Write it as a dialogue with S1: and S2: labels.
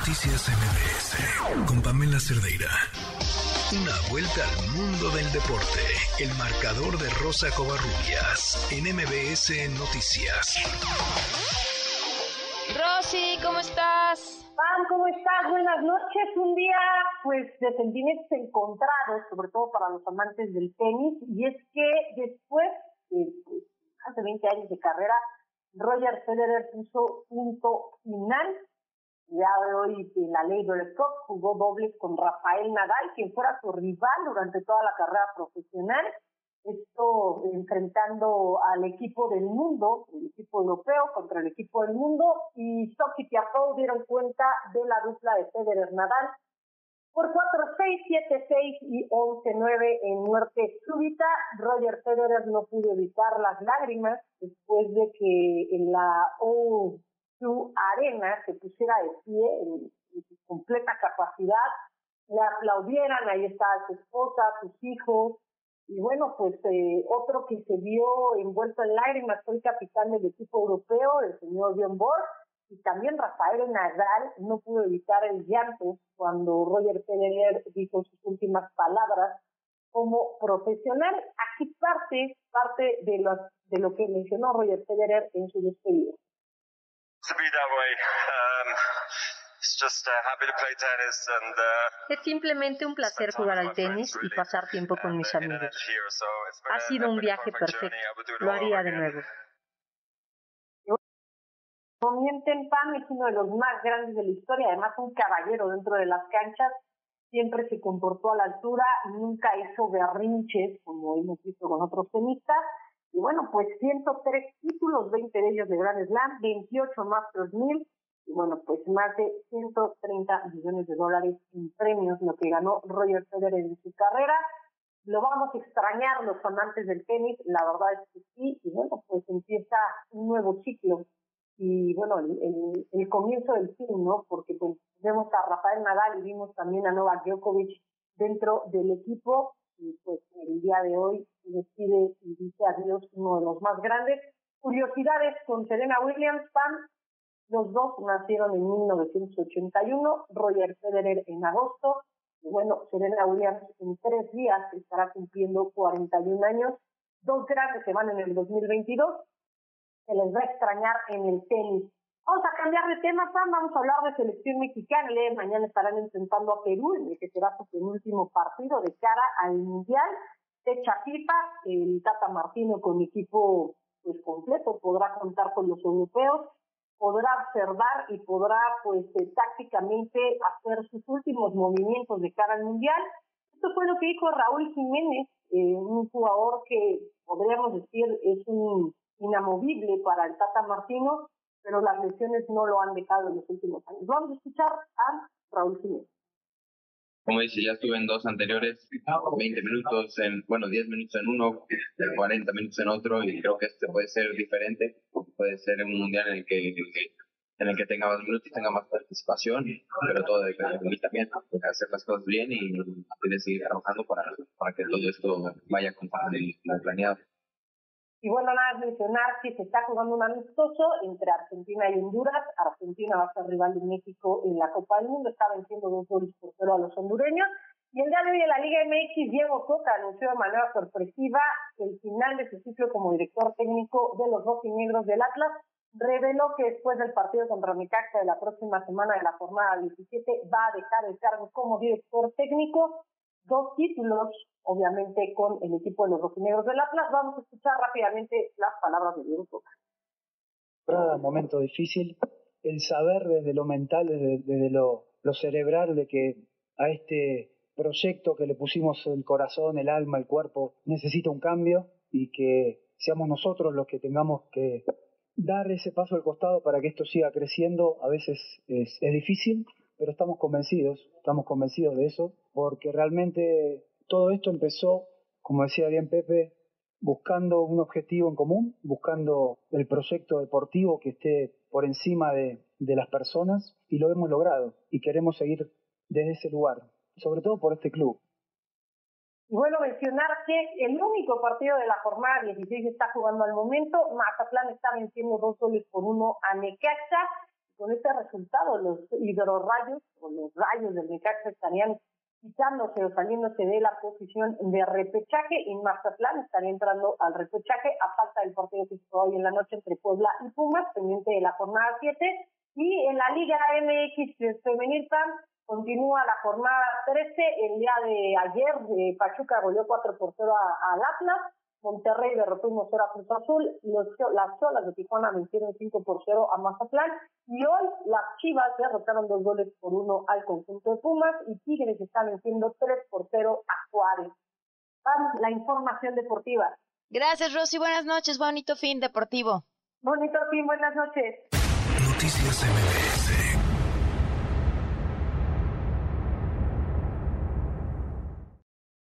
S1: Noticias MBS con Pamela Cerdeira. Una vuelta al mundo del deporte. El marcador de Rosa Covarrubias en MBS Noticias.
S2: Rosy, ¿cómo estás?
S3: Pam, ¿cómo estás? Buenas noches. Un día, pues, de sentimientos encontrados, sobre todo para los amantes del tenis. Y es que después de pues, hace 20 años de carrera, Roger Federer puso punto final ya de hoy la Labor Cup jugó dobles con Rafael Nadal, quien fuera su rival durante toda la carrera profesional. Esto enfrentando al equipo del mundo, el equipo europeo contra el equipo del mundo, y Stock y Tiafoe dieron cuenta de la dupla de Federer Nadal por 4-6, 7-6 y 11-9 en muerte súbita. Roger Federer no pudo evitar las lágrimas después de que en la O su arena se pusiera de pie en, su completa capacidad, le aplaudieran, ahí está su esposa, sus hijos, y bueno, pues eh, otro que se vio envuelto en lágrimas fue el capitán del equipo europeo, el señor John Borg, y también Rafael Nadal no pudo evitar el llanto cuando Roger Federer dijo sus últimas palabras como profesional. Aquí parte, parte de lo, de lo que mencionó Roger Federer en su despedida.
S2: Es simplemente un placer jugar al tenis y pasar tiempo con mis amigos. Ha sido un viaje perfecto. Lo haría de nuevo.
S3: Mienten Pan es uno de los más grandes de la historia, además un caballero dentro de las canchas, siempre se comportó a la altura, nunca hizo berrinches como hemos visto con otros tenistas, y bueno, pues 103 títulos, 20 de ellos de Grand Slam, 28 Masters 1000 y bueno, pues más de 130 millones de dólares en premios, lo que ganó Roger Federer en su carrera. Lo vamos a extrañar los amantes del tenis, la verdad es que sí, y bueno, pues empieza un nuevo ciclo y bueno, el, el, comienzo del fin, ¿no? Porque pues vemos a Rafael Nadal y vimos también a Novak Djokovic dentro del equipo y pues el día de hoy decide y dice adiós uno de los más grandes. Curiosidades con Serena Williams, Pan, los dos nacieron en 1981, Roger Federer en agosto, y bueno, Serena Williams en tres días estará cumpliendo 41 años, dos grandes que van en el 2022, se les va a extrañar en el tenis. Vamos a cambiar de tema, Sam. Vamos a hablar de selección mexicana. mañana estarán enfrentando a Perú, en el que será su penúltimo partido de cara al Mundial. Fecha FIFA, el Tata Martino con equipo pues completo podrá contar con los europeos, podrá observar y podrá pues eh, tácticamente hacer sus últimos movimientos de cara al Mundial. Esto fue lo que dijo Raúl Jiménez, eh, un jugador que podríamos decir es un inamovible para el Tata Martino, pero las lesiones no lo han dejado en los últimos años. Vamos a escuchar a Raúl Jiménez.
S4: Como dice, ya estuve en dos anteriores, 20 minutos en, bueno, 10 minutos en uno, 40 minutos en otro, y creo que este puede ser diferente, puede ser un mundial en el que, en el que tenga más minutos y tenga más participación, pero todo depende de mí también, de hacer las cosas bien y de seguir trabajando para, para que todo esto vaya como planeado.
S3: Y bueno, nada más mencionar que se está jugando un amistoso entre Argentina y Honduras. Argentina va a ser rival de México en la Copa del Mundo. Está venciendo dos goles por cero a los hondureños. Y el día de hoy en la Liga MX, Diego Coca anunció de manera sorpresiva el final de su ciclo como director técnico de los rojinegros del Atlas. Reveló que después del partido contra Necaxa de la próxima semana de la jornada 17 va a dejar el cargo como director técnico dos títulos, obviamente, con el equipo de los rojinegros del Atlas. Vamos a escuchar rápidamente las palabras de Diego Coca.
S5: Un momento difícil, el saber desde lo mental, desde, lo, cerebral, de que a este proyecto que le pusimos el corazón, el alma, el cuerpo, necesita un cambio y que seamos nosotros los que tengamos que dar ese paso al costado para que esto siga creciendo. A veces es difícil, pero estamos convencidos, estamos convencidos de eso, porque realmente todo esto empezó, como decía bien Pepe, buscando un objetivo en común, buscando el proyecto deportivo que esté por encima de, de las personas y lo hemos logrado y queremos seguir desde ese lugar, sobre todo por este club.
S3: Y bueno, mencionar que el único partido de la jornada 16 está jugando al momento. Mazatlán está venciendo dos goles por uno a Necaxa con este resultado los hidrorrayos o los rayos del Necaxa estarían quitándose o saliéndose de la posición de repechaje y Mazatlán estaría entrando al repechaje a falta del partido que se hoy en la noche entre Puebla y Pumas, pendiente de la jornada 7. Y en la Liga MX Femenil PAN continúa la jornada 13. El día de ayer de Pachuca goleó 4 por 0 al Atlas. Monterrey derrotó 1 0 a Cruz Azul, los, las Cholas de Tijuana vencieron 5 por 0 a Mazatlán y hoy las Chivas derrotaron dos goles por uno al conjunto de Pumas y Tigres está venciendo 3 por 0 a Juárez. Vamos, la información deportiva.
S6: Gracias Rosy, buenas noches, bonito fin deportivo.
S3: Bonito fin, buenas noches.
S1: Noticias MBS